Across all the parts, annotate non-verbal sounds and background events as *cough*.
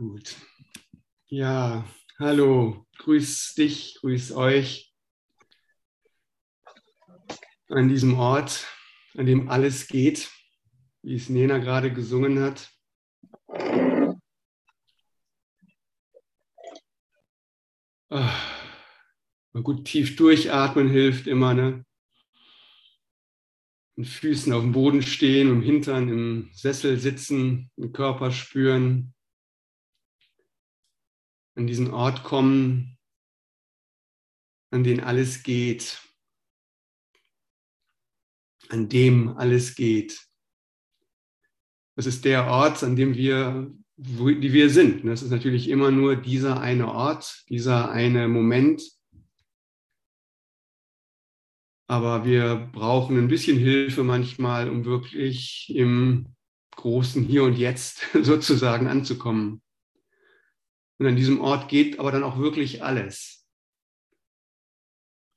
Gut. Ja, hallo, grüß dich, grüß euch an diesem Ort, an dem alles geht, wie es Nena gerade gesungen hat. Ah, mal gut tief durchatmen hilft immer, ne? Mit Füßen auf dem Boden stehen und Hintern im Sessel sitzen, den Körper spüren, an diesen Ort kommen, an den alles geht, an dem alles geht. Das ist der Ort, an dem wir, wo, die wir sind. Das ist natürlich immer nur dieser eine Ort, dieser eine Moment. Aber wir brauchen ein bisschen Hilfe manchmal, um wirklich im großen Hier und Jetzt *laughs* sozusagen anzukommen. Und an diesem Ort geht aber dann auch wirklich alles.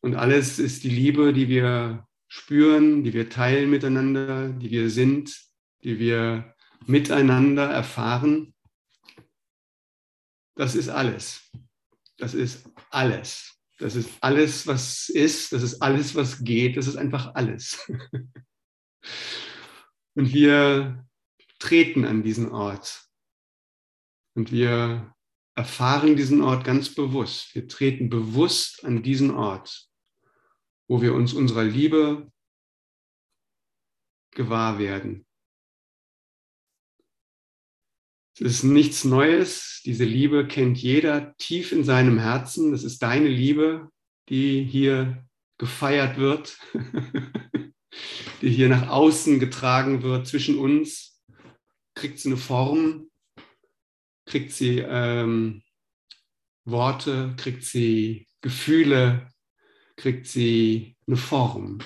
Und alles ist die Liebe, die wir spüren, die wir teilen miteinander, die wir sind, die wir miteinander erfahren. Das ist alles. Das ist alles. Das ist alles, was ist. Das ist alles, was geht. Das ist einfach alles. *laughs* Und wir treten an diesen Ort. Und wir erfahren diesen Ort ganz bewusst. Wir treten bewusst an diesen Ort, wo wir uns unserer Liebe gewahr werden. Es ist nichts Neues. Diese Liebe kennt jeder tief in seinem Herzen. Das ist deine Liebe, die hier gefeiert wird, *laughs* die hier nach außen getragen wird zwischen uns. Kriegt sie eine Form, kriegt sie ähm, Worte, kriegt sie Gefühle, kriegt sie eine Form.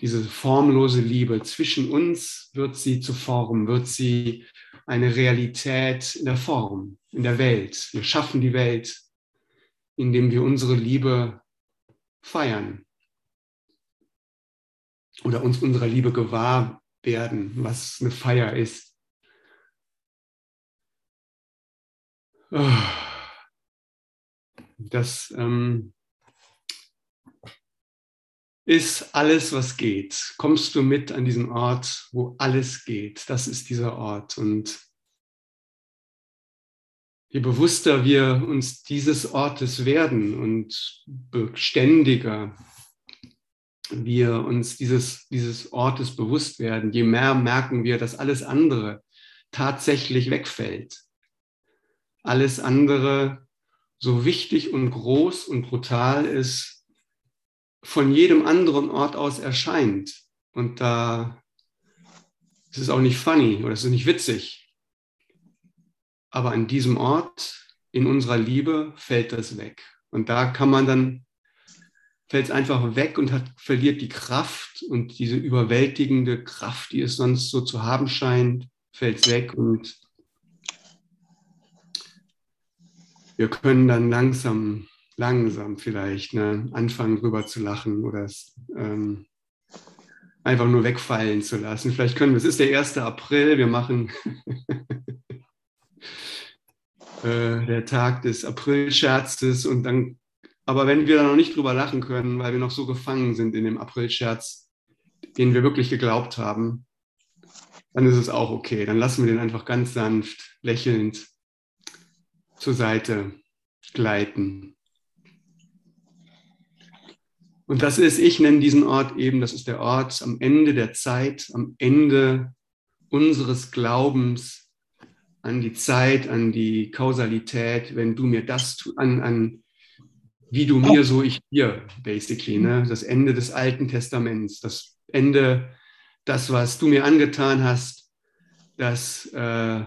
Diese formlose Liebe zwischen uns wird sie zu Form, wird sie eine Realität in der Form, in der Welt. Wir schaffen die Welt, indem wir unsere Liebe feiern oder uns unserer Liebe gewahr werden, was eine Feier ist. Das ähm, ist alles, was geht. Kommst du mit an diesen Ort, wo alles geht? Das ist dieser Ort. Und je bewusster wir uns dieses Ortes werden und beständiger wir uns dieses, dieses Ortes bewusst werden, je mehr merken wir, dass alles andere tatsächlich wegfällt alles andere so wichtig und groß und brutal ist, von jedem anderen Ort aus erscheint. Und da ist es auch nicht funny oder es ist nicht witzig. Aber an diesem Ort, in unserer Liebe, fällt das weg. Und da kann man dann, fällt es einfach weg und hat, verliert die Kraft und diese überwältigende Kraft, die es sonst so zu haben scheint, fällt es weg und wir können dann langsam, langsam vielleicht ne, anfangen, drüber zu lachen oder es ähm, einfach nur wegfallen zu lassen. Vielleicht können wir, es ist der 1. April, wir machen *laughs* äh, der Tag des Aprilscherzes und dann, aber wenn wir da noch nicht drüber lachen können, weil wir noch so gefangen sind in dem Aprilscherz, den wir wirklich geglaubt haben, dann ist es auch okay. Dann lassen wir den einfach ganz sanft, lächelnd zur Seite gleiten. Und das ist, ich nenne diesen Ort eben, das ist der Ort am Ende der Zeit, am Ende unseres Glaubens an die Zeit, an die Kausalität, wenn du mir das, an, an wie du mir, so ich dir, basically, ne? das Ende des Alten Testaments, das Ende, das, was du mir angetan hast, das äh,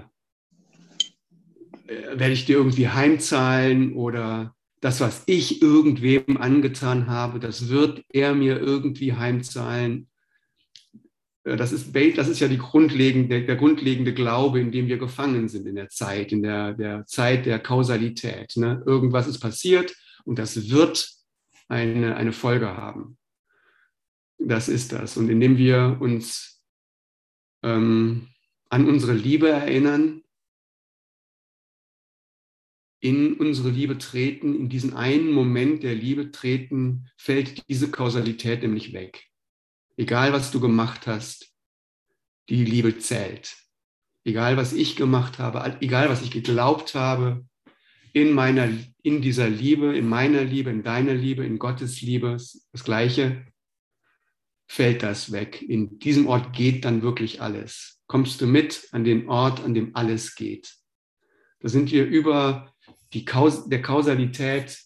werde ich dir irgendwie heimzahlen oder das, was ich irgendwem angetan habe, das wird er mir irgendwie heimzahlen. Äh, das ist, das ist ja die grundlegende, der grundlegende Glaube, in dem wir gefangen sind in der Zeit, in der, der Zeit der Kausalität. Ne? Irgendwas ist passiert und das wird eine, eine Folge haben. Das ist das. Und indem wir uns ähm, an unsere Liebe erinnern, in unsere Liebe treten, in diesen einen Moment der Liebe treten, fällt diese Kausalität nämlich weg. Egal, was du gemacht hast, die Liebe zählt. Egal, was ich gemacht habe, egal, was ich geglaubt habe, in meiner, in dieser Liebe, in meiner Liebe, in deiner Liebe, in Gottes Liebe, das Gleiche, fällt das weg. In diesem Ort geht dann wirklich alles. Kommst du mit an den Ort, an dem alles geht. Da sind wir über die Kaus der Kausalität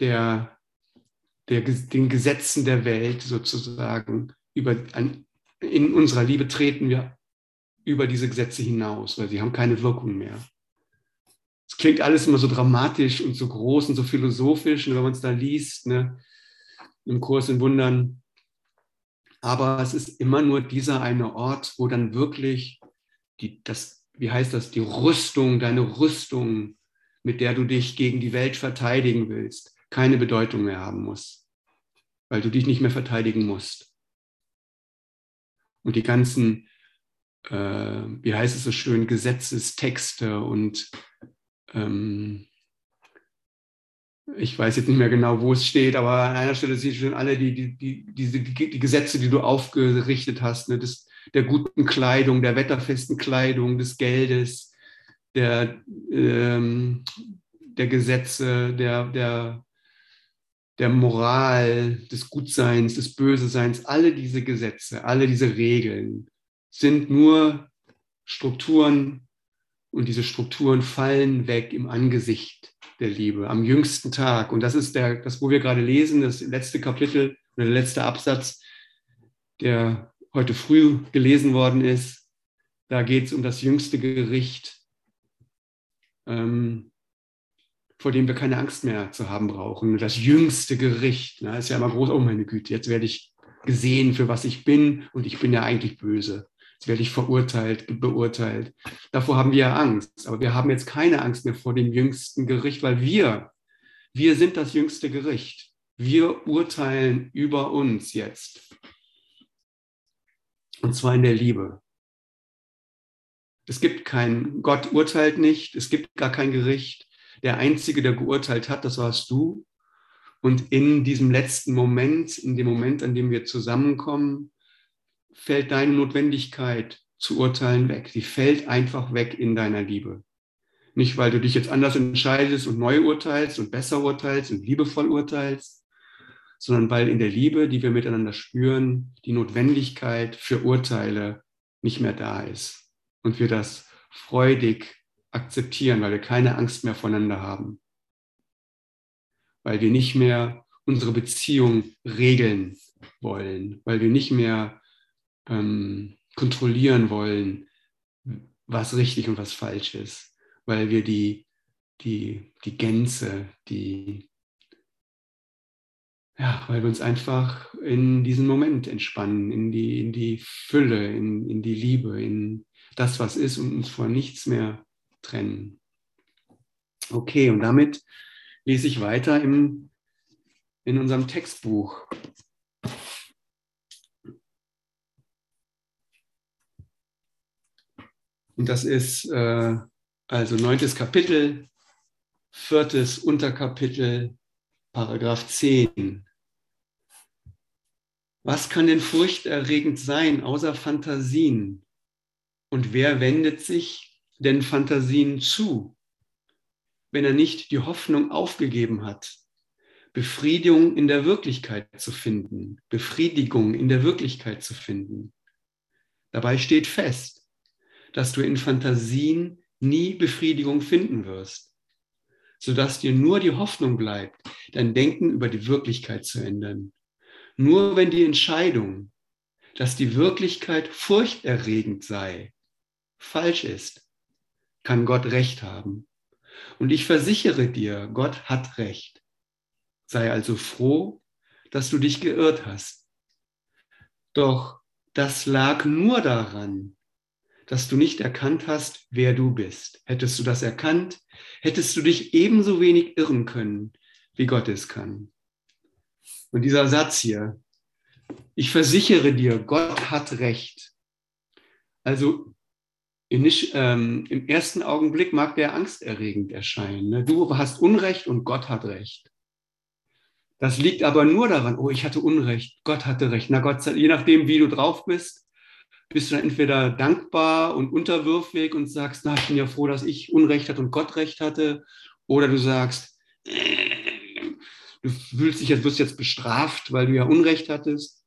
der, der, den Gesetzen der Welt sozusagen. Über, an, in unserer Liebe treten wir über diese Gesetze hinaus, weil sie haben keine Wirkung mehr. Es klingt alles immer so dramatisch und so groß und so philosophisch, und wenn man es da liest, ne, im Kurs in Wundern. Aber es ist immer nur dieser eine Ort, wo dann wirklich die, das, wie heißt das, die Rüstung, deine Rüstung mit der du dich gegen die Welt verteidigen willst, keine Bedeutung mehr haben muss, weil du dich nicht mehr verteidigen musst. Und die ganzen, äh, wie heißt es so schön, Gesetzestexte und ähm, ich weiß jetzt nicht mehr genau, wo es steht, aber an einer Stelle sieht schon alle die, die, die, diese, die, die Gesetze, die du aufgerichtet hast, ne, des, der guten Kleidung, der wetterfesten Kleidung, des Geldes, der, ähm, der Gesetze, der, der, der Moral, des Gutseins, des Böseseins, alle diese Gesetze, alle diese Regeln sind nur Strukturen und diese Strukturen fallen weg im Angesicht der Liebe, am jüngsten Tag. Und das ist der, das, wo wir gerade lesen, das letzte Kapitel oder der letzte Absatz, der heute früh gelesen worden ist. Da geht es um das jüngste Gericht ähm, vor dem wir keine Angst mehr zu haben brauchen. Das jüngste Gericht ne, ist ja immer groß, oh meine Güte, jetzt werde ich gesehen, für was ich bin und ich bin ja eigentlich böse. Jetzt werde ich verurteilt, beurteilt. Davor haben wir ja Angst, aber wir haben jetzt keine Angst mehr vor dem jüngsten Gericht, weil wir, wir sind das jüngste Gericht. Wir urteilen über uns jetzt. Und zwar in der Liebe. Es gibt kein, Gott urteilt nicht, es gibt gar kein Gericht. Der Einzige, der geurteilt hat, das warst du. Und in diesem letzten Moment, in dem Moment, an dem wir zusammenkommen, fällt deine Notwendigkeit zu urteilen weg. Sie fällt einfach weg in deiner Liebe. Nicht, weil du dich jetzt anders entscheidest und neu urteilst und besser urteilst und liebevoll urteilst, sondern weil in der Liebe, die wir miteinander spüren, die Notwendigkeit für Urteile nicht mehr da ist und wir das freudig akzeptieren, weil wir keine Angst mehr voneinander haben, weil wir nicht mehr unsere Beziehung regeln wollen, weil wir nicht mehr ähm, kontrollieren wollen, was richtig und was falsch ist, weil wir die, die, die Gänze, die, ja, weil wir uns einfach in diesen Moment entspannen, in die, in die Fülle, in, in die Liebe, in, das, was ist und uns vor nichts mehr trennen. Okay, und damit lese ich weiter im, in unserem Textbuch. Und das ist äh, also neuntes Kapitel, viertes Unterkapitel, Paragraph 10. Was kann denn furchterregend sein, außer Fantasien? Und wer wendet sich denn Fantasien zu, wenn er nicht die Hoffnung aufgegeben hat, Befriedigung in der Wirklichkeit zu finden, Befriedigung in der Wirklichkeit zu finden? Dabei steht fest, dass du in Fantasien nie Befriedigung finden wirst, sodass dir nur die Hoffnung bleibt, dein Denken über die Wirklichkeit zu ändern. Nur wenn die Entscheidung, dass die Wirklichkeit furchterregend sei, falsch ist, kann Gott recht haben. Und ich versichere dir, Gott hat recht. Sei also froh, dass du dich geirrt hast. Doch das lag nur daran, dass du nicht erkannt hast, wer du bist. Hättest du das erkannt, hättest du dich ebenso wenig irren können, wie Gott es kann. Und dieser Satz hier, ich versichere dir, Gott hat recht. Also nicht, ähm, im ersten Augenblick mag der angsterregend erscheinen. Ne? Du hast Unrecht und Gott hat Recht. Das liegt aber nur daran, oh, ich hatte Unrecht, Gott hatte Recht. Na Gott, je nachdem, wie du drauf bist, bist du dann entweder dankbar und unterwürfig und sagst, na, ich bin ja froh, dass ich Unrecht hatte und Gott Recht hatte. Oder du sagst, äh, du fühlst dich jetzt, wirst jetzt bestraft, weil du ja Unrecht hattest.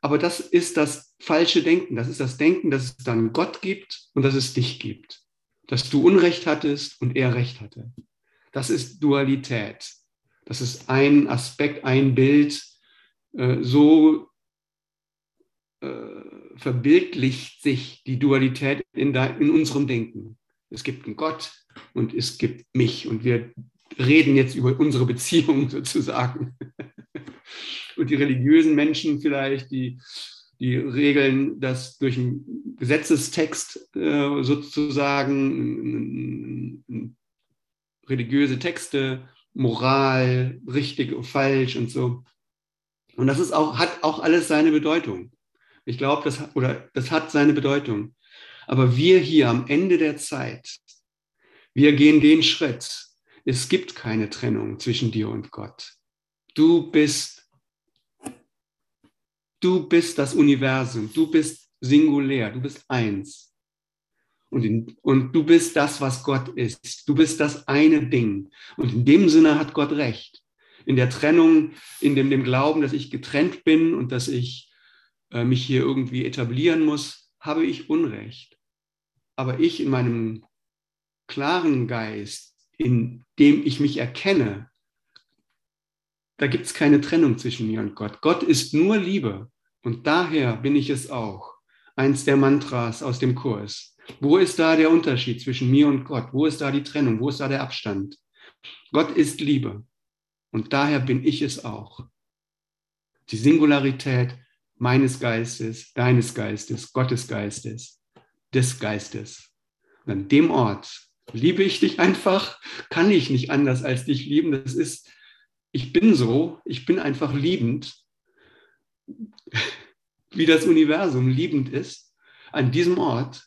Aber das ist das falsche Denken. Das ist das Denken, dass es dann Gott gibt und dass es dich gibt. Dass du Unrecht hattest und er Recht hatte. Das ist Dualität. Das ist ein Aspekt, ein Bild, äh, so äh, verbildlicht sich die Dualität in, in unserem Denken. Es gibt einen Gott und es gibt mich und wir reden jetzt über unsere Beziehung *laughs* sozusagen. Und die religiösen Menschen vielleicht, die, die regeln das durch einen Gesetzestext äh, sozusagen, religiöse Texte, Moral, richtig und falsch und so. Und das ist auch, hat auch alles seine Bedeutung. Ich glaube, das, oder das hat seine Bedeutung. Aber wir hier am Ende der Zeit, wir gehen den Schritt. Es gibt keine Trennung zwischen dir und Gott. Du bist, du bist das Universum. Du bist singulär. Du bist eins. Und, in, und du bist das, was Gott ist. Du bist das eine Ding. Und in dem Sinne hat Gott recht. In der Trennung, in dem, dem Glauben, dass ich getrennt bin und dass ich äh, mich hier irgendwie etablieren muss, habe ich Unrecht. Aber ich in meinem klaren Geist, in dem ich mich erkenne, da gibt es keine Trennung zwischen mir und Gott. Gott ist nur Liebe und daher bin ich es auch. Eins der Mantras aus dem Kurs. Wo ist da der Unterschied zwischen mir und Gott? Wo ist da die Trennung? Wo ist da der Abstand? Gott ist Liebe und daher bin ich es auch. Die Singularität meines Geistes, deines Geistes, Gottes Geistes, des Geistes. Und an dem Ort liebe ich dich einfach, kann ich nicht anders als dich lieben. Das ist, ich bin so, ich bin einfach liebend, wie das Universum liebend ist, an diesem Ort.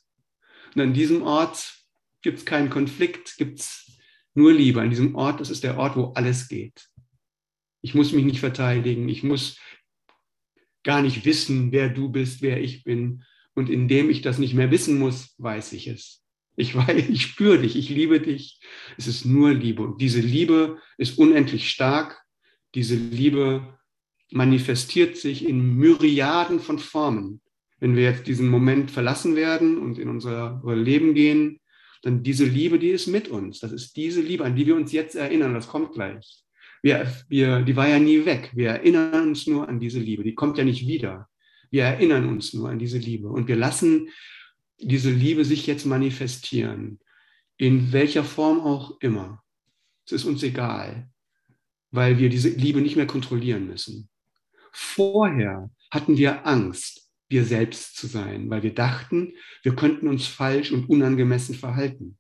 Und an diesem Ort gibt es keinen Konflikt, gibt es nur Liebe. An diesem Ort, das ist der Ort, wo alles geht. Ich muss mich nicht verteidigen, ich muss gar nicht wissen, wer du bist, wer ich bin. Und indem ich das nicht mehr wissen muss, weiß ich es. Ich weiß, *laughs* ich spüre dich, ich liebe dich. Es ist nur Liebe. Und diese Liebe ist unendlich stark. Diese Liebe manifestiert sich in Myriaden von Formen. Wenn wir jetzt diesen Moment verlassen werden und in unser Leben gehen, dann diese Liebe, die ist mit uns. Das ist diese Liebe, an die wir uns jetzt erinnern. Das kommt gleich. Wir, wir, die war ja nie weg. Wir erinnern uns nur an diese Liebe. Die kommt ja nicht wieder. Wir erinnern uns nur an diese Liebe. Und wir lassen diese Liebe sich jetzt manifestieren. In welcher Form auch immer. Es ist uns egal, weil wir diese Liebe nicht mehr kontrollieren müssen. Vorher hatten wir Angst, wir selbst zu sein, weil wir dachten, wir könnten uns falsch und unangemessen verhalten.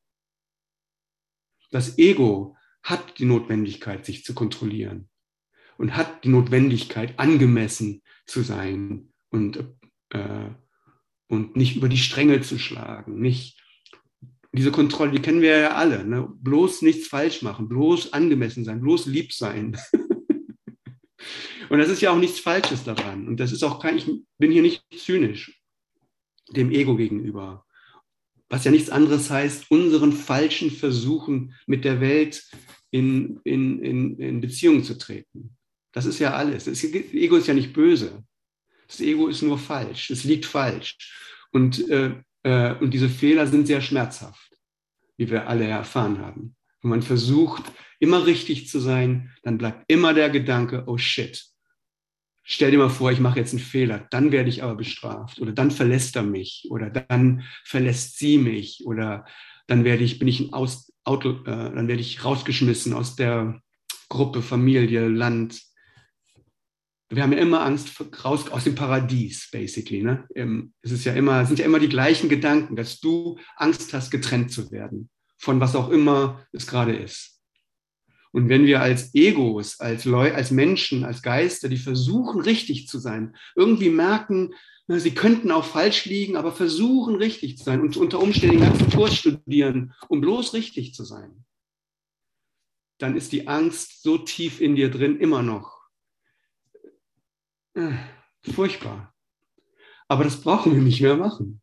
Das Ego hat die Notwendigkeit, sich zu kontrollieren und hat die Notwendigkeit, angemessen zu sein und, äh, und nicht über die Stränge zu schlagen. Nicht diese Kontrolle, die kennen wir ja alle. Ne? Bloß nichts falsch machen, bloß angemessen sein, bloß lieb sein. *laughs* und das ist ja auch nichts Falsches daran. Und das ist auch kein, ich bin hier nicht zynisch dem Ego gegenüber. Was ja nichts anderes heißt, unseren falschen Versuchen mit der Welt in, in, in, in Beziehung zu treten. Das ist ja alles. Das Ego ist ja nicht böse. Das Ego ist nur falsch. Es liegt falsch. Und, äh, äh, und diese Fehler sind sehr schmerzhaft, wie wir alle erfahren haben. Wenn man versucht, immer richtig zu sein, dann bleibt immer der Gedanke, oh shit, stell dir mal vor, ich mache jetzt einen Fehler, dann werde ich aber bestraft oder dann verlässt er mich oder dann verlässt sie mich oder dann werde ich, bin ich ein Aus, Auto, äh, dann werde ich rausgeschmissen aus der Gruppe, Familie, Land. Wir haben ja immer Angst raus aus dem Paradies, basically. Ne? Ähm, es ist ja immer, sind ja immer die gleichen Gedanken, dass du Angst hast, getrennt zu werden von was auch immer es gerade ist. Und wenn wir als Egos, als Leute, als Menschen, als Geister, die versuchen, richtig zu sein, irgendwie merken, Sie könnten auch falsch liegen, aber versuchen richtig zu sein und unter Umständen den ganzen Kurs studieren, um bloß richtig zu sein. Dann ist die Angst so tief in dir drin immer noch. Äh, furchtbar. Aber das brauchen wir nicht mehr machen,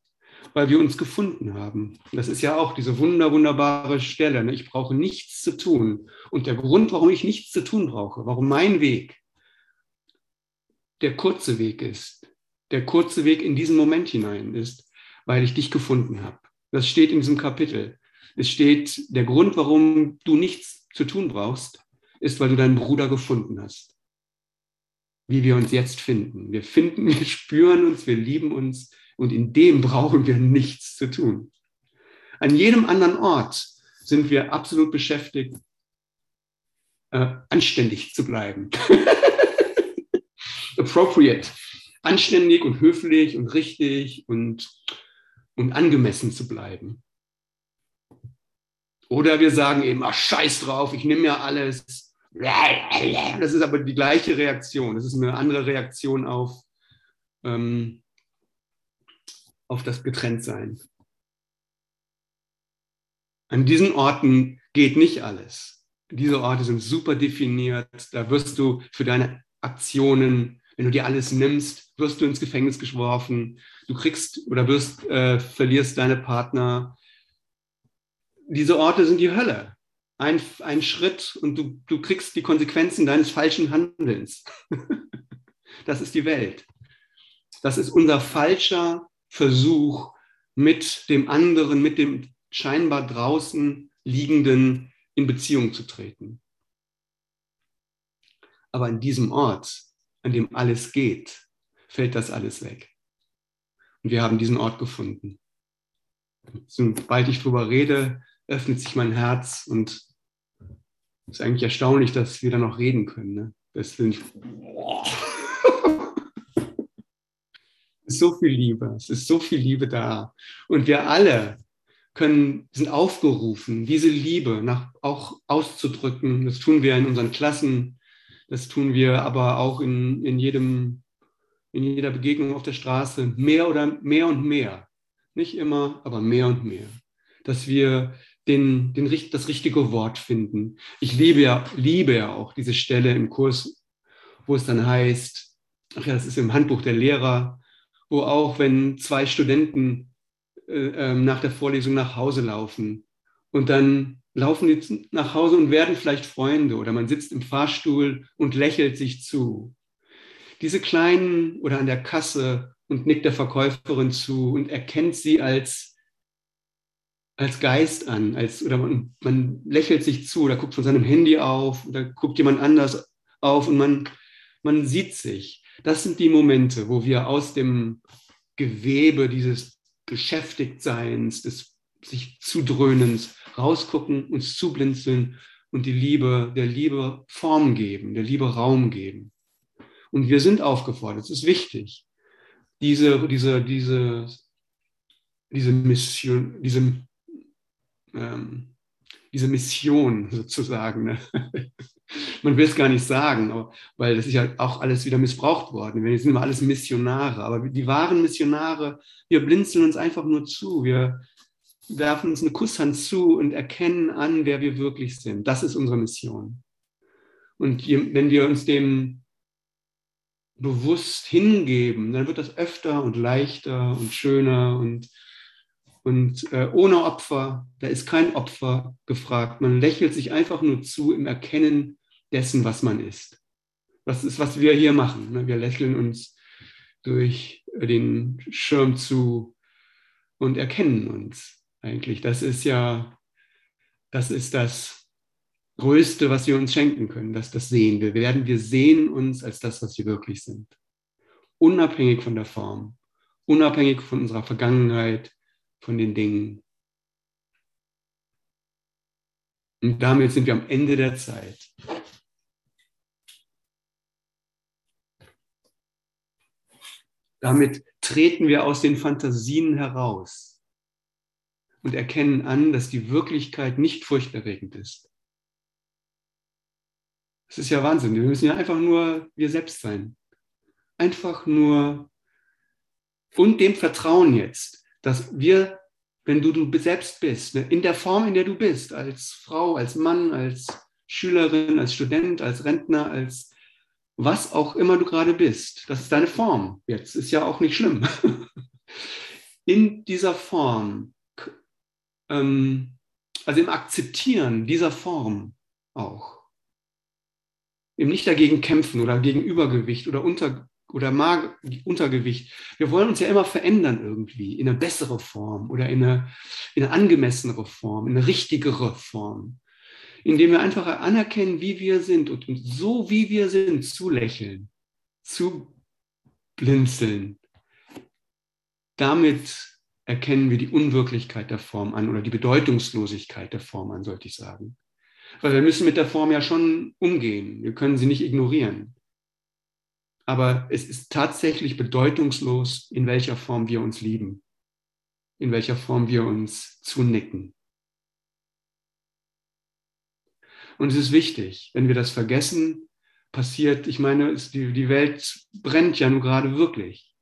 weil wir uns gefunden haben. Das ist ja auch diese wunder, wunderbare Stelle. Ne? Ich brauche nichts zu tun. Und der Grund, warum ich nichts zu tun brauche, warum mein Weg der kurze Weg ist, der kurze Weg in diesen Moment hinein ist, weil ich dich gefunden habe. Das steht in diesem Kapitel. Es steht, der Grund, warum du nichts zu tun brauchst, ist, weil du deinen Bruder gefunden hast. Wie wir uns jetzt finden. Wir finden, *laughs* wir spüren uns, wir lieben uns und in dem brauchen wir nichts zu tun. An jedem anderen Ort sind wir absolut beschäftigt, äh, anständig zu bleiben. *laughs* Appropriate anständig und höflich und richtig und, und angemessen zu bleiben. Oder wir sagen eben, ach scheiß drauf, ich nehme ja alles. Das ist aber die gleiche Reaktion. Das ist eine andere Reaktion auf, ähm, auf das Getrenntsein. An diesen Orten geht nicht alles. Diese Orte sind super definiert. Da wirst du für deine Aktionen wenn du dir alles nimmst, wirst du ins Gefängnis geschworfen, du kriegst oder wirst, äh, verlierst deine Partner. Diese Orte sind die Hölle. Ein, ein Schritt und du, du kriegst die Konsequenzen deines falschen Handelns. *laughs* das ist die Welt. Das ist unser falscher Versuch, mit dem anderen, mit dem scheinbar draußen liegenden in Beziehung zu treten. Aber in diesem Ort an dem alles geht, fällt das alles weg. Und wir haben diesen Ort gefunden. Sobald ich darüber rede, öffnet sich mein Herz und es ist eigentlich erstaunlich, dass wir da noch reden können. Ne? Das sind es ist so viel Liebe, es ist so viel Liebe da. Und wir alle können, sind aufgerufen, diese Liebe nach, auch auszudrücken. Das tun wir in unseren Klassen, das tun wir aber auch in, in, jedem, in jeder Begegnung auf der Straße. Mehr oder mehr und mehr. Nicht immer, aber mehr und mehr. Dass wir den, den, das richtige Wort finden. Ich liebe ja, liebe ja auch diese Stelle im Kurs, wo es dann heißt, ach ja, das ist im Handbuch der Lehrer, wo auch wenn zwei Studenten äh, ähm, nach der Vorlesung nach Hause laufen und dann laufen die nach Hause und werden vielleicht Freunde oder man sitzt im Fahrstuhl und lächelt sich zu. Diese kleinen oder an der Kasse und nickt der Verkäuferin zu und erkennt sie als, als Geist an, als, oder man, man lächelt sich zu oder guckt von seinem Handy auf oder guckt jemand anders auf und man, man sieht sich. Das sind die Momente, wo wir aus dem Gewebe dieses Beschäftigtseins, des sich Zudröhnens rausgucken, uns zublinzeln und die Liebe, der Liebe Form geben, der Liebe Raum geben. Und wir sind aufgefordert, es ist wichtig, diese, diese, diese, diese Mission, diese, ähm, diese Mission sozusagen. Ne? *laughs* Man will es gar nicht sagen, aber, weil das ist ja auch alles wieder missbraucht worden. Wir sind immer alles Missionare, aber die wahren Missionare, wir blinzeln uns einfach nur zu. Wir, werfen uns eine Kusshand zu und erkennen an, wer wir wirklich sind. Das ist unsere Mission. Und wenn wir uns dem bewusst hingeben, dann wird das öfter und leichter und schöner und, und äh, ohne Opfer. Da ist kein Opfer gefragt. Man lächelt sich einfach nur zu im Erkennen dessen, was man ist. Das ist, was wir hier machen. Ne? Wir lächeln uns durch den Schirm zu und erkennen uns eigentlich. Das ist ja, das ist das Größte, was wir uns schenken können, dass das sehen. Wir werden, wir sehen uns als das, was wir wirklich sind. Unabhängig von der Form, unabhängig von unserer Vergangenheit, von den Dingen. Und damit sind wir am Ende der Zeit. Damit treten wir aus den Fantasien heraus und erkennen an, dass die Wirklichkeit nicht furchterregend ist. Das ist ja Wahnsinn. Wir müssen ja einfach nur wir selbst sein. Einfach nur und dem Vertrauen jetzt, dass wir, wenn du du selbst bist, ne, in der Form, in der du bist, als Frau, als Mann, als Schülerin, als Student, als Rentner, als was auch immer du gerade bist, das ist deine Form. Jetzt ist ja auch nicht schlimm. *laughs* In dieser Form, ähm, also im Akzeptieren dieser Form auch, im nicht dagegen kämpfen oder gegen Übergewicht oder unter, oder Mag Untergewicht. Wir wollen uns ja immer verändern irgendwie in eine bessere Form oder in eine, in eine angemessenere Form, in eine richtigere Form, indem wir einfach anerkennen, wie wir sind und, so wie wir sind, zu lächeln, zu blinzeln. Damit erkennen wir die Unwirklichkeit der Form an oder die Bedeutungslosigkeit der Form an, sollte ich sagen. Weil wir müssen mit der Form ja schon umgehen. Wir können sie nicht ignorieren aber es ist tatsächlich bedeutungslos, in welcher Form wir uns lieben, in welcher Form wir uns zunicken. Und es ist wichtig, wenn wir das vergessen, passiert, ich meine, die, die Welt brennt ja nun gerade wirklich.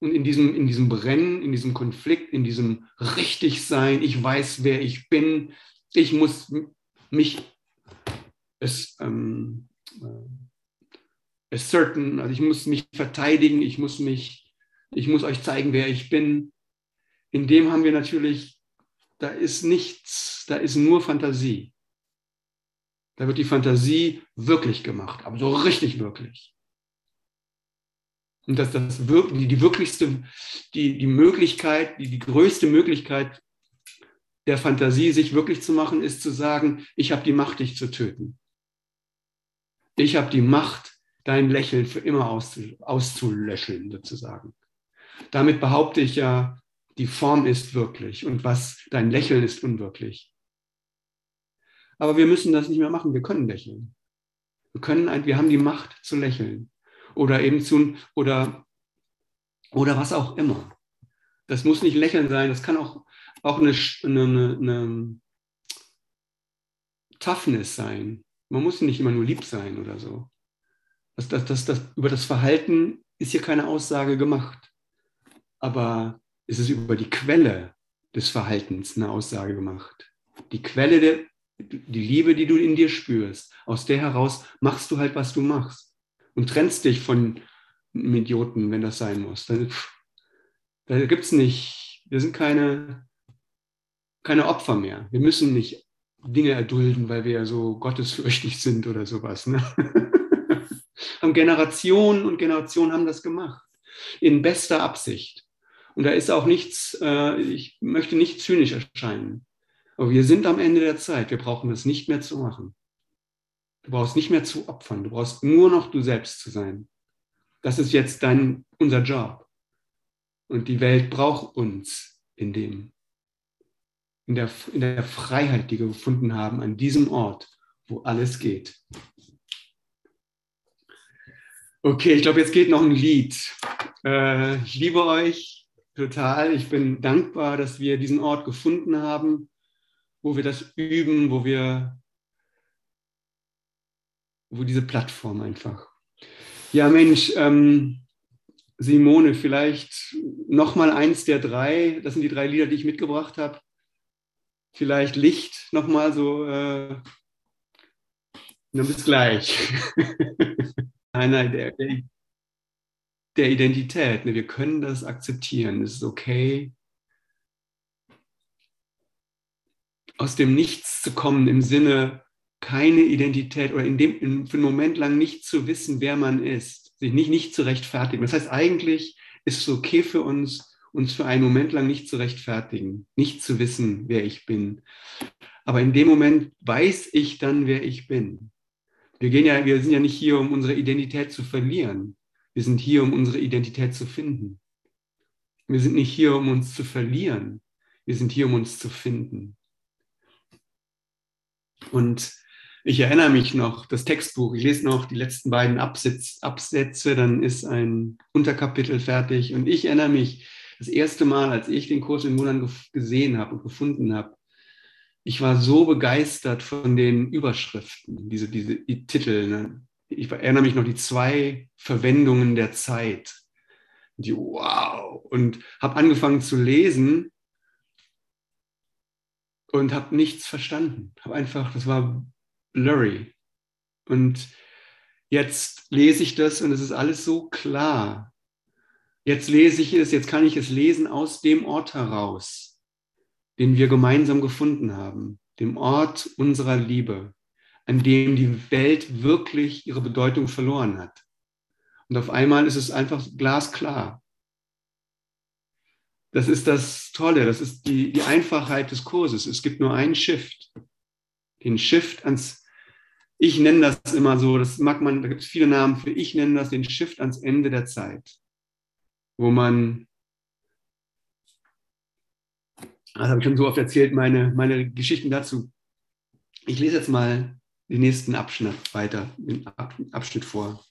Und in diesem, in diesem Brennen, in diesem Konflikt, in diesem Richtigsein, ich weiß, wer ich bin, ich muss mich es, ähm, äh, asserten, also ich muss mich verteidigen, ich muss mich, ich muss euch zeigen, wer ich bin. In dem haben wir natürlich, da ist nichts, da ist nur Fantasie. Da wird die Fantasie wirklich gemacht, aber so richtig wirklich. Und dass das die, die wirklichste, die, die Möglichkeit, die, die größte Möglichkeit der Fantasie, sich wirklich zu machen, ist zu sagen, ich habe die Macht, dich zu töten. Ich habe die Macht, dein Lächeln für immer auszulöscheln, sozusagen. Damit behaupte ich ja, die Form ist wirklich und was dein Lächeln ist unwirklich. Aber wir müssen das nicht mehr machen. Wir können lächeln. Wir können, wir haben die Macht zu lächeln oder eben zu oder oder was auch immer. Das muss nicht lächeln sein. Das kann auch auch eine, eine, eine Toughness sein. Man muss nicht immer nur lieb sein oder so. Das, das, das, das, über das Verhalten ist hier keine Aussage gemacht. Aber es ist über die Quelle des Verhaltens eine Aussage gemacht. Die Quelle der, die Liebe, die du in dir spürst, aus der heraus machst du halt, was du machst. Und trennst dich von einem Idioten, wenn das sein muss. Da, da gibt es nicht, wir sind keine, keine Opfer mehr. Wir müssen nicht Dinge erdulden, weil wir ja so gottesfürchtig sind oder sowas. Ne? *laughs* haben Generationen und Generationen haben das gemacht. In bester Absicht. Und da ist auch nichts, äh, ich möchte nicht zynisch erscheinen. Aber wir sind am Ende der Zeit. Wir brauchen das nicht mehr zu machen. Du brauchst nicht mehr zu opfern. Du brauchst nur noch du selbst zu sein. Das ist jetzt dein, unser Job. Und die Welt braucht uns in dem, in der, in der Freiheit, die wir gefunden haben, an diesem Ort, wo alles geht. Okay, ich glaube, jetzt geht noch ein Lied. Äh, ich liebe euch total. Ich bin dankbar, dass wir diesen Ort gefunden haben, wo wir das üben, wo wir, wo diese Plattform einfach. Ja, Mensch, ähm, Simone, vielleicht noch mal eins der drei. Das sind die drei Lieder, die ich mitgebracht habe. Vielleicht Licht noch mal so. Äh, dann bis gleich. *laughs* einer der, der Identität. Ne? Wir können das akzeptieren. Es ist okay, aus dem Nichts zu kommen im Sinne keine Identität oder in dem, in, für einen Moment lang nicht zu wissen, wer man ist, sich nicht, nicht zu rechtfertigen. Das heißt, eigentlich ist es okay für uns, uns für einen Moment lang nicht zu rechtfertigen, nicht zu wissen, wer ich bin. Aber in dem Moment weiß ich dann, wer ich bin. Wir, gehen ja, wir sind ja nicht hier, um unsere Identität zu verlieren. Wir sind hier, um unsere Identität zu finden. Wir sind nicht hier, um uns zu verlieren. Wir sind hier, um uns zu finden. Und ich erinnere mich noch, das Textbuch, ich lese noch die letzten beiden Absitz, Absätze, dann ist ein Unterkapitel fertig. Und ich erinnere mich, das erste Mal, als ich den Kurs in Mulan gesehen habe und gefunden habe, ich war so begeistert von den Überschriften, diese, diese die Titel. Ne? Ich erinnere mich noch die zwei Verwendungen der Zeit. die, wow, und habe angefangen zu lesen und habe nichts verstanden. Habe einfach, das war blurry. Und jetzt lese ich das und es ist alles so klar. Jetzt lese ich es, jetzt kann ich es lesen aus dem Ort heraus, den wir gemeinsam gefunden haben, dem Ort unserer Liebe, an dem die Welt wirklich ihre Bedeutung verloren hat. Und auf einmal ist es einfach glasklar. Das ist das Tolle, das ist die, die Einfachheit des Kurses. Es gibt nur einen Shift. Den Shift ans, ich nenne das immer so, das mag man, da gibt es viele Namen für, ich nenne das den Shift ans Ende der Zeit, wo man, das habe ich schon so oft erzählt, meine, meine Geschichten dazu. Ich lese jetzt mal den nächsten Abschnitt weiter, den Abschnitt vor.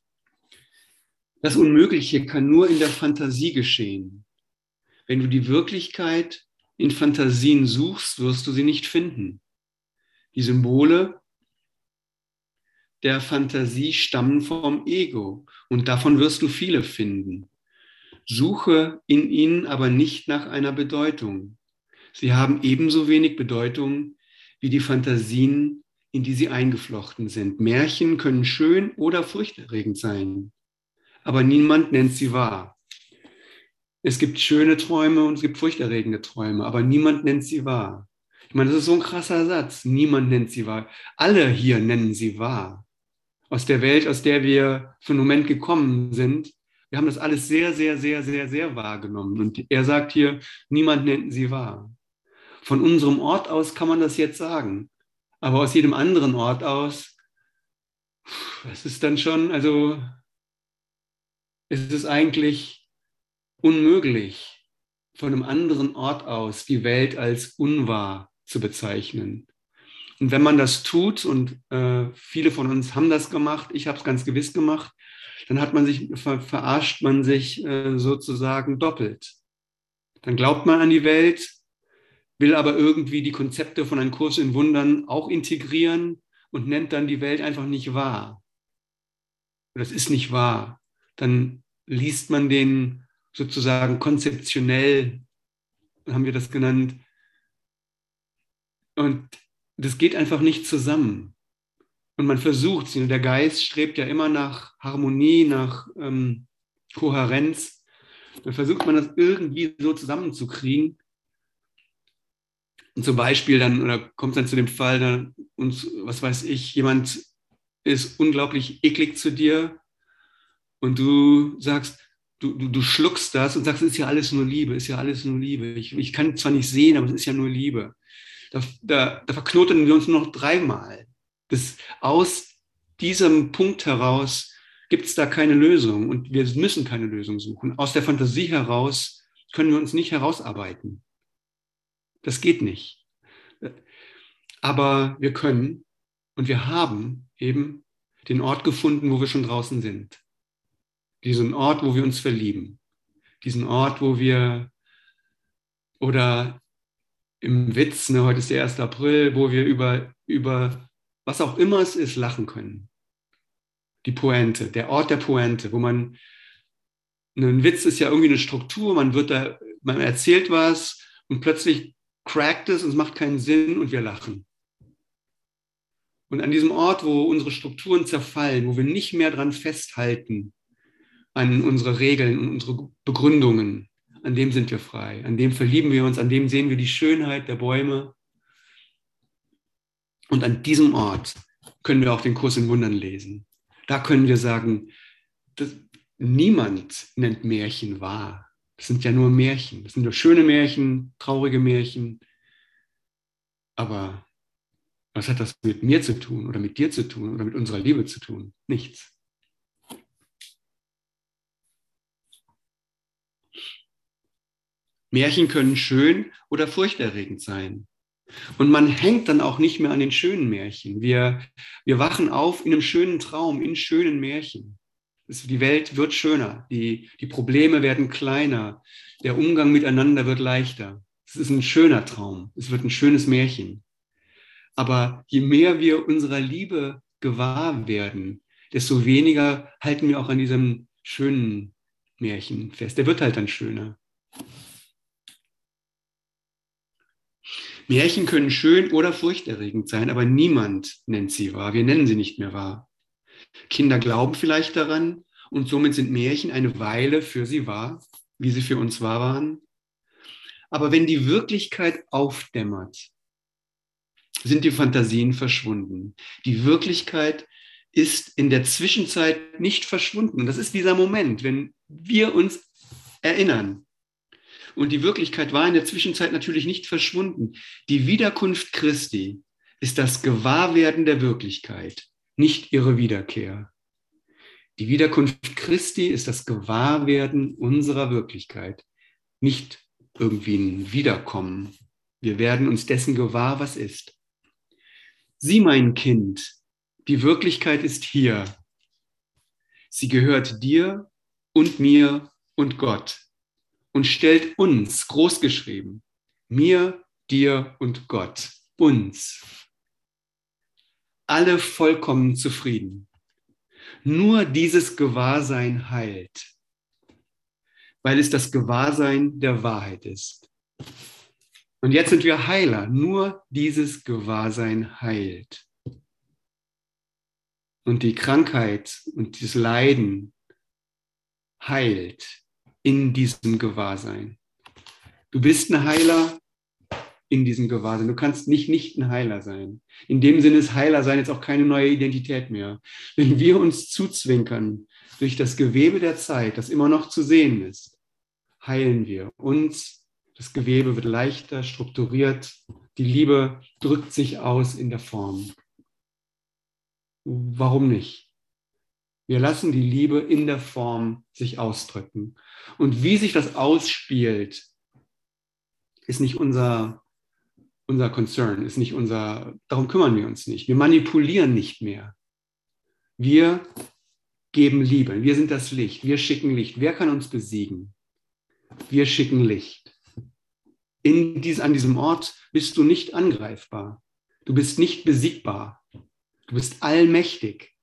Das Unmögliche kann nur in der Fantasie geschehen. Wenn du die Wirklichkeit in Fantasien suchst, wirst du sie nicht finden. Die Symbole der Fantasie stammen vom Ego und davon wirst du viele finden. Suche in ihnen aber nicht nach einer Bedeutung. Sie haben ebenso wenig Bedeutung wie die Fantasien, in die sie eingeflochten sind. Märchen können schön oder furchterregend sein, aber niemand nennt sie wahr. Es gibt schöne Träume und es gibt furchterregende Träume, aber niemand nennt sie wahr. Ich meine, das ist so ein krasser Satz. Niemand nennt sie wahr. Alle hier nennen sie wahr. Aus der Welt, aus der wir für einen Moment gekommen sind, wir haben das alles sehr, sehr, sehr, sehr, sehr wahrgenommen. Und er sagt hier, niemand nennt sie wahr. Von unserem Ort aus kann man das jetzt sagen. Aber aus jedem anderen Ort aus, das ist dann schon, also es ist eigentlich unmöglich, von einem anderen Ort aus die Welt als unwahr zu bezeichnen. Und wenn man das tut, und äh, viele von uns haben das gemacht, ich habe es ganz gewiss gemacht, dann hat man sich, ver, verarscht man sich äh, sozusagen doppelt. Dann glaubt man an die Welt, will aber irgendwie die Konzepte von einem Kurs in Wundern auch integrieren und nennt dann die Welt einfach nicht wahr. Das ist nicht wahr. Dann liest man den sozusagen konzeptionell, haben wir das genannt. Und das geht einfach nicht zusammen. Und man versucht es. Der Geist strebt ja immer nach Harmonie, nach ähm, Kohärenz. Dann versucht man das irgendwie so zusammenzukriegen. Und zum Beispiel dann, oder kommt dann zu dem Fall, dann uns, was weiß ich, jemand ist unglaublich eklig zu dir und du sagst, du, du, du schluckst das und sagst, es ist ja alles nur Liebe, ist ja alles nur Liebe. Ich, ich kann zwar nicht sehen, aber es ist ja nur Liebe. Da, da, da verknoten wir uns nur noch dreimal. Das, aus diesem Punkt heraus gibt es da keine Lösung und wir müssen keine Lösung suchen. Aus der Fantasie heraus können wir uns nicht herausarbeiten. Das geht nicht. Aber wir können und wir haben eben den Ort gefunden, wo wir schon draußen sind. Diesen Ort, wo wir uns verlieben. Diesen Ort, wo wir oder im Witz, ne, heute ist der 1. April, wo wir über, über was auch immer es ist, lachen können. Die Pointe, der Ort der Pointe, wo man, ein Witz ist ja irgendwie eine Struktur, man wird da, man erzählt was und plötzlich crackt es und es macht keinen Sinn und wir lachen. Und an diesem Ort, wo unsere Strukturen zerfallen, wo wir nicht mehr dran festhalten, an unsere Regeln und unsere Begründungen, an dem sind wir frei, an dem verlieben wir uns, an dem sehen wir die Schönheit der Bäume. Und an diesem Ort können wir auch den Kurs in Wundern lesen. Da können wir sagen, niemand nennt Märchen wahr. Das sind ja nur Märchen. Das sind nur schöne Märchen, traurige Märchen. Aber was hat das mit mir zu tun oder mit dir zu tun oder mit unserer Liebe zu tun? Nichts. Märchen können schön oder furchterregend sein. Und man hängt dann auch nicht mehr an den schönen Märchen. Wir, wir wachen auf in einem schönen Traum, in schönen Märchen. Die Welt wird schöner, die, die Probleme werden kleiner, der Umgang miteinander wird leichter. Es ist ein schöner Traum, es wird ein schönes Märchen. Aber je mehr wir unserer Liebe gewahr werden, desto weniger halten wir auch an diesem schönen Märchenfest. Der wird halt dann schöner. Märchen können schön oder furchterregend sein, aber niemand nennt sie wahr. Wir nennen sie nicht mehr wahr. Kinder glauben vielleicht daran und somit sind Märchen eine Weile für sie wahr, wie sie für uns wahr waren. Aber wenn die Wirklichkeit aufdämmert, sind die Fantasien verschwunden. Die Wirklichkeit ist in der Zwischenzeit nicht verschwunden. Und das ist dieser Moment, wenn wir uns erinnern. Und die Wirklichkeit war in der Zwischenzeit natürlich nicht verschwunden. Die Wiederkunft Christi ist das Gewahrwerden der Wirklichkeit, nicht ihre Wiederkehr. Die Wiederkunft Christi ist das Gewahrwerden unserer Wirklichkeit, nicht irgendwie ein Wiederkommen. Wir werden uns dessen gewahr, was ist. Sieh, mein Kind, die Wirklichkeit ist hier. Sie gehört dir und mir und Gott und stellt uns, großgeschrieben, mir, dir und Gott, uns, alle vollkommen zufrieden. Nur dieses Gewahrsein heilt, weil es das Gewahrsein der Wahrheit ist. Und jetzt sind wir Heiler. Nur dieses Gewahrsein heilt. Und die Krankheit und das Leiden heilt in diesem Gewahrsein. Du bist ein Heiler in diesem Gewahrsein. Du kannst nicht nicht ein Heiler sein. In dem Sinne ist Heiler sein jetzt auch keine neue Identität mehr. Wenn wir uns zuzwinkern durch das Gewebe der Zeit, das immer noch zu sehen ist, heilen wir uns das Gewebe wird leichter, strukturiert. Die Liebe drückt sich aus in der Form. Warum nicht? Wir lassen die Liebe in der Form sich ausdrücken. Und wie sich das ausspielt, ist nicht unser, unser Concern, ist nicht unser, darum kümmern wir uns nicht. Wir manipulieren nicht mehr. Wir geben Liebe. Wir sind das Licht. Wir schicken Licht. Wer kann uns besiegen? Wir schicken Licht in dies, an diesem Ort bist du nicht angreifbar. Du bist nicht besiegbar. Du bist allmächtig.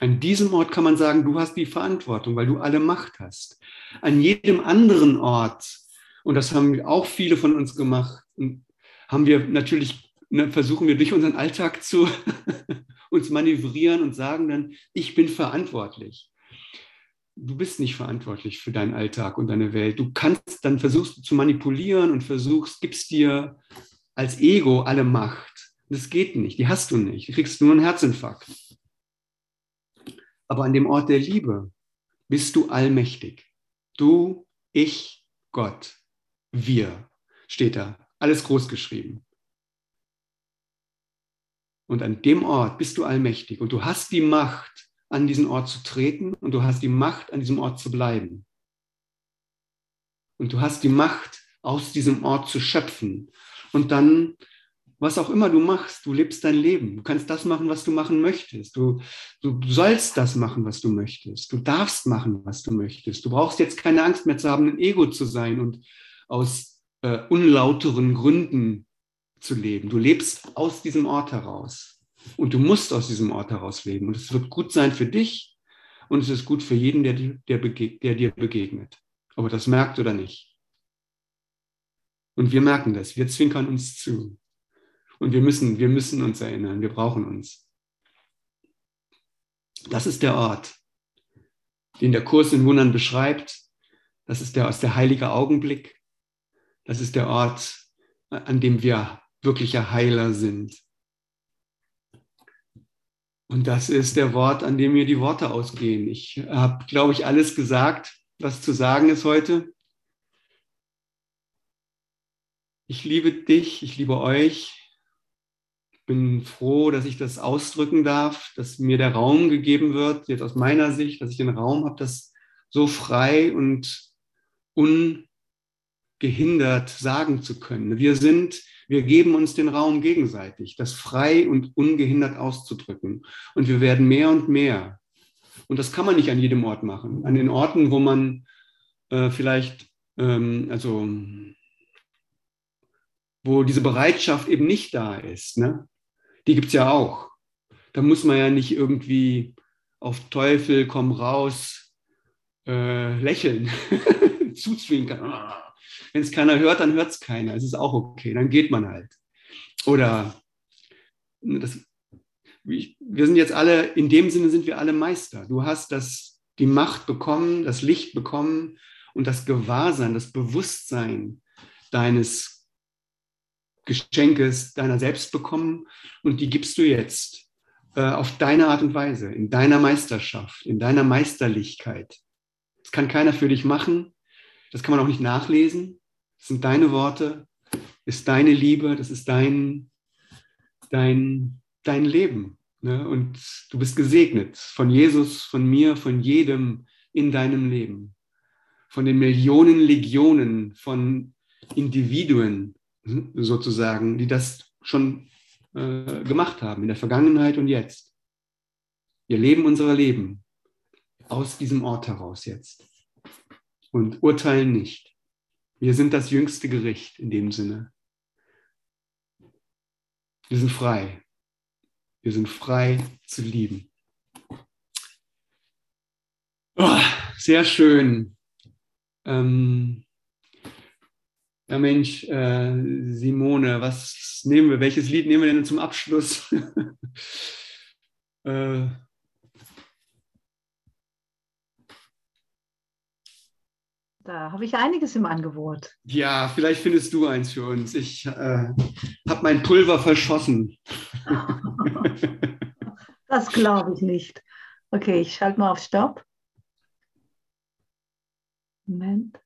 An diesem Ort kann man sagen, du hast die Verantwortung, weil du alle Macht hast. An jedem anderen Ort, und das haben auch viele von uns gemacht, haben wir natürlich, ne, versuchen wir durch unseren Alltag zu *laughs* uns manövrieren und sagen dann, ich bin verantwortlich du bist nicht verantwortlich für deinen Alltag und deine Welt. Du kannst, dann versuchst du zu manipulieren und versuchst, gibst dir als Ego alle Macht. Das geht nicht, die hast du nicht. Du kriegst nur einen Herzinfarkt. Aber an dem Ort der Liebe bist du allmächtig. Du, ich, Gott, wir, steht da. Alles groß geschrieben. Und an dem Ort bist du allmächtig und du hast die Macht, an diesen Ort zu treten und du hast die Macht, an diesem Ort zu bleiben. Und du hast die Macht, aus diesem Ort zu schöpfen. Und dann, was auch immer du machst, du lebst dein Leben. Du kannst das machen, was du machen möchtest. Du, du sollst das machen, was du möchtest. Du darfst machen, was du möchtest. Du brauchst jetzt keine Angst mehr zu haben, ein Ego zu sein und aus äh, unlauteren Gründen zu leben. Du lebst aus diesem Ort heraus. Und du musst aus diesem Ort heraus leben. Und es wird gut sein für dich und es ist gut für jeden, der, der, der dir begegnet. Ob er das merkt oder nicht. Und wir merken das. Wir zwinkern uns zu. Und wir müssen, wir müssen uns erinnern. Wir brauchen uns. Das ist der Ort, den der Kurs in Wundern beschreibt. Das ist der, aus der heilige Augenblick. Das ist der Ort, an dem wir wirkliche Heiler sind. Und das ist der Wort, an dem mir die Worte ausgehen. Ich habe, glaube ich, alles gesagt, was zu sagen ist heute. Ich liebe dich, ich liebe euch. Bin froh, dass ich das ausdrücken darf, dass mir der Raum gegeben wird, jetzt aus meiner Sicht, dass ich den Raum habe, das so frei und ungehindert sagen zu können. Wir sind wir geben uns den Raum gegenseitig, das frei und ungehindert auszudrücken. Und wir werden mehr und mehr. Und das kann man nicht an jedem Ort machen. An den Orten, wo man äh, vielleicht, ähm, also, wo diese Bereitschaft eben nicht da ist, ne? Die gibt es ja auch. da muss man ja nicht irgendwie auf Teufel komm raus äh, lächeln, *laughs* zuzwinkern. Wenn es keiner hört, dann hört es keiner. Es ist auch okay, dann geht man halt. Oder das, wir sind jetzt alle, in dem Sinne sind wir alle Meister. Du hast das, die Macht bekommen, das Licht bekommen und das Gewahrsein, das Bewusstsein deines Geschenkes, deiner selbst bekommen und die gibst du jetzt äh, auf deine Art und Weise, in deiner Meisterschaft, in deiner Meisterlichkeit. Das kann keiner für dich machen, das kann man auch nicht nachlesen. Das sind deine Worte, ist deine Liebe, das ist dein, dein, dein Leben. Ne? Und du bist gesegnet von Jesus, von mir, von jedem in deinem Leben. Von den Millionen Legionen von Individuen sozusagen, die das schon äh, gemacht haben in der Vergangenheit und jetzt. Wir leben unser Leben aus diesem Ort heraus jetzt und urteilen nicht. Wir sind das jüngste Gericht in dem Sinne. Wir sind frei. Wir sind frei zu lieben. Oh, sehr schön. Ähm, ja Mensch, äh, Simone, was nehmen wir? Welches Lied nehmen wir denn zum Abschluss? *laughs* äh, Da habe ich einiges im Angebot. Ja, vielleicht findest du eins für uns. Ich äh, habe mein Pulver verschossen. *laughs* das glaube ich nicht. Okay, ich schalte mal auf Stopp. Moment.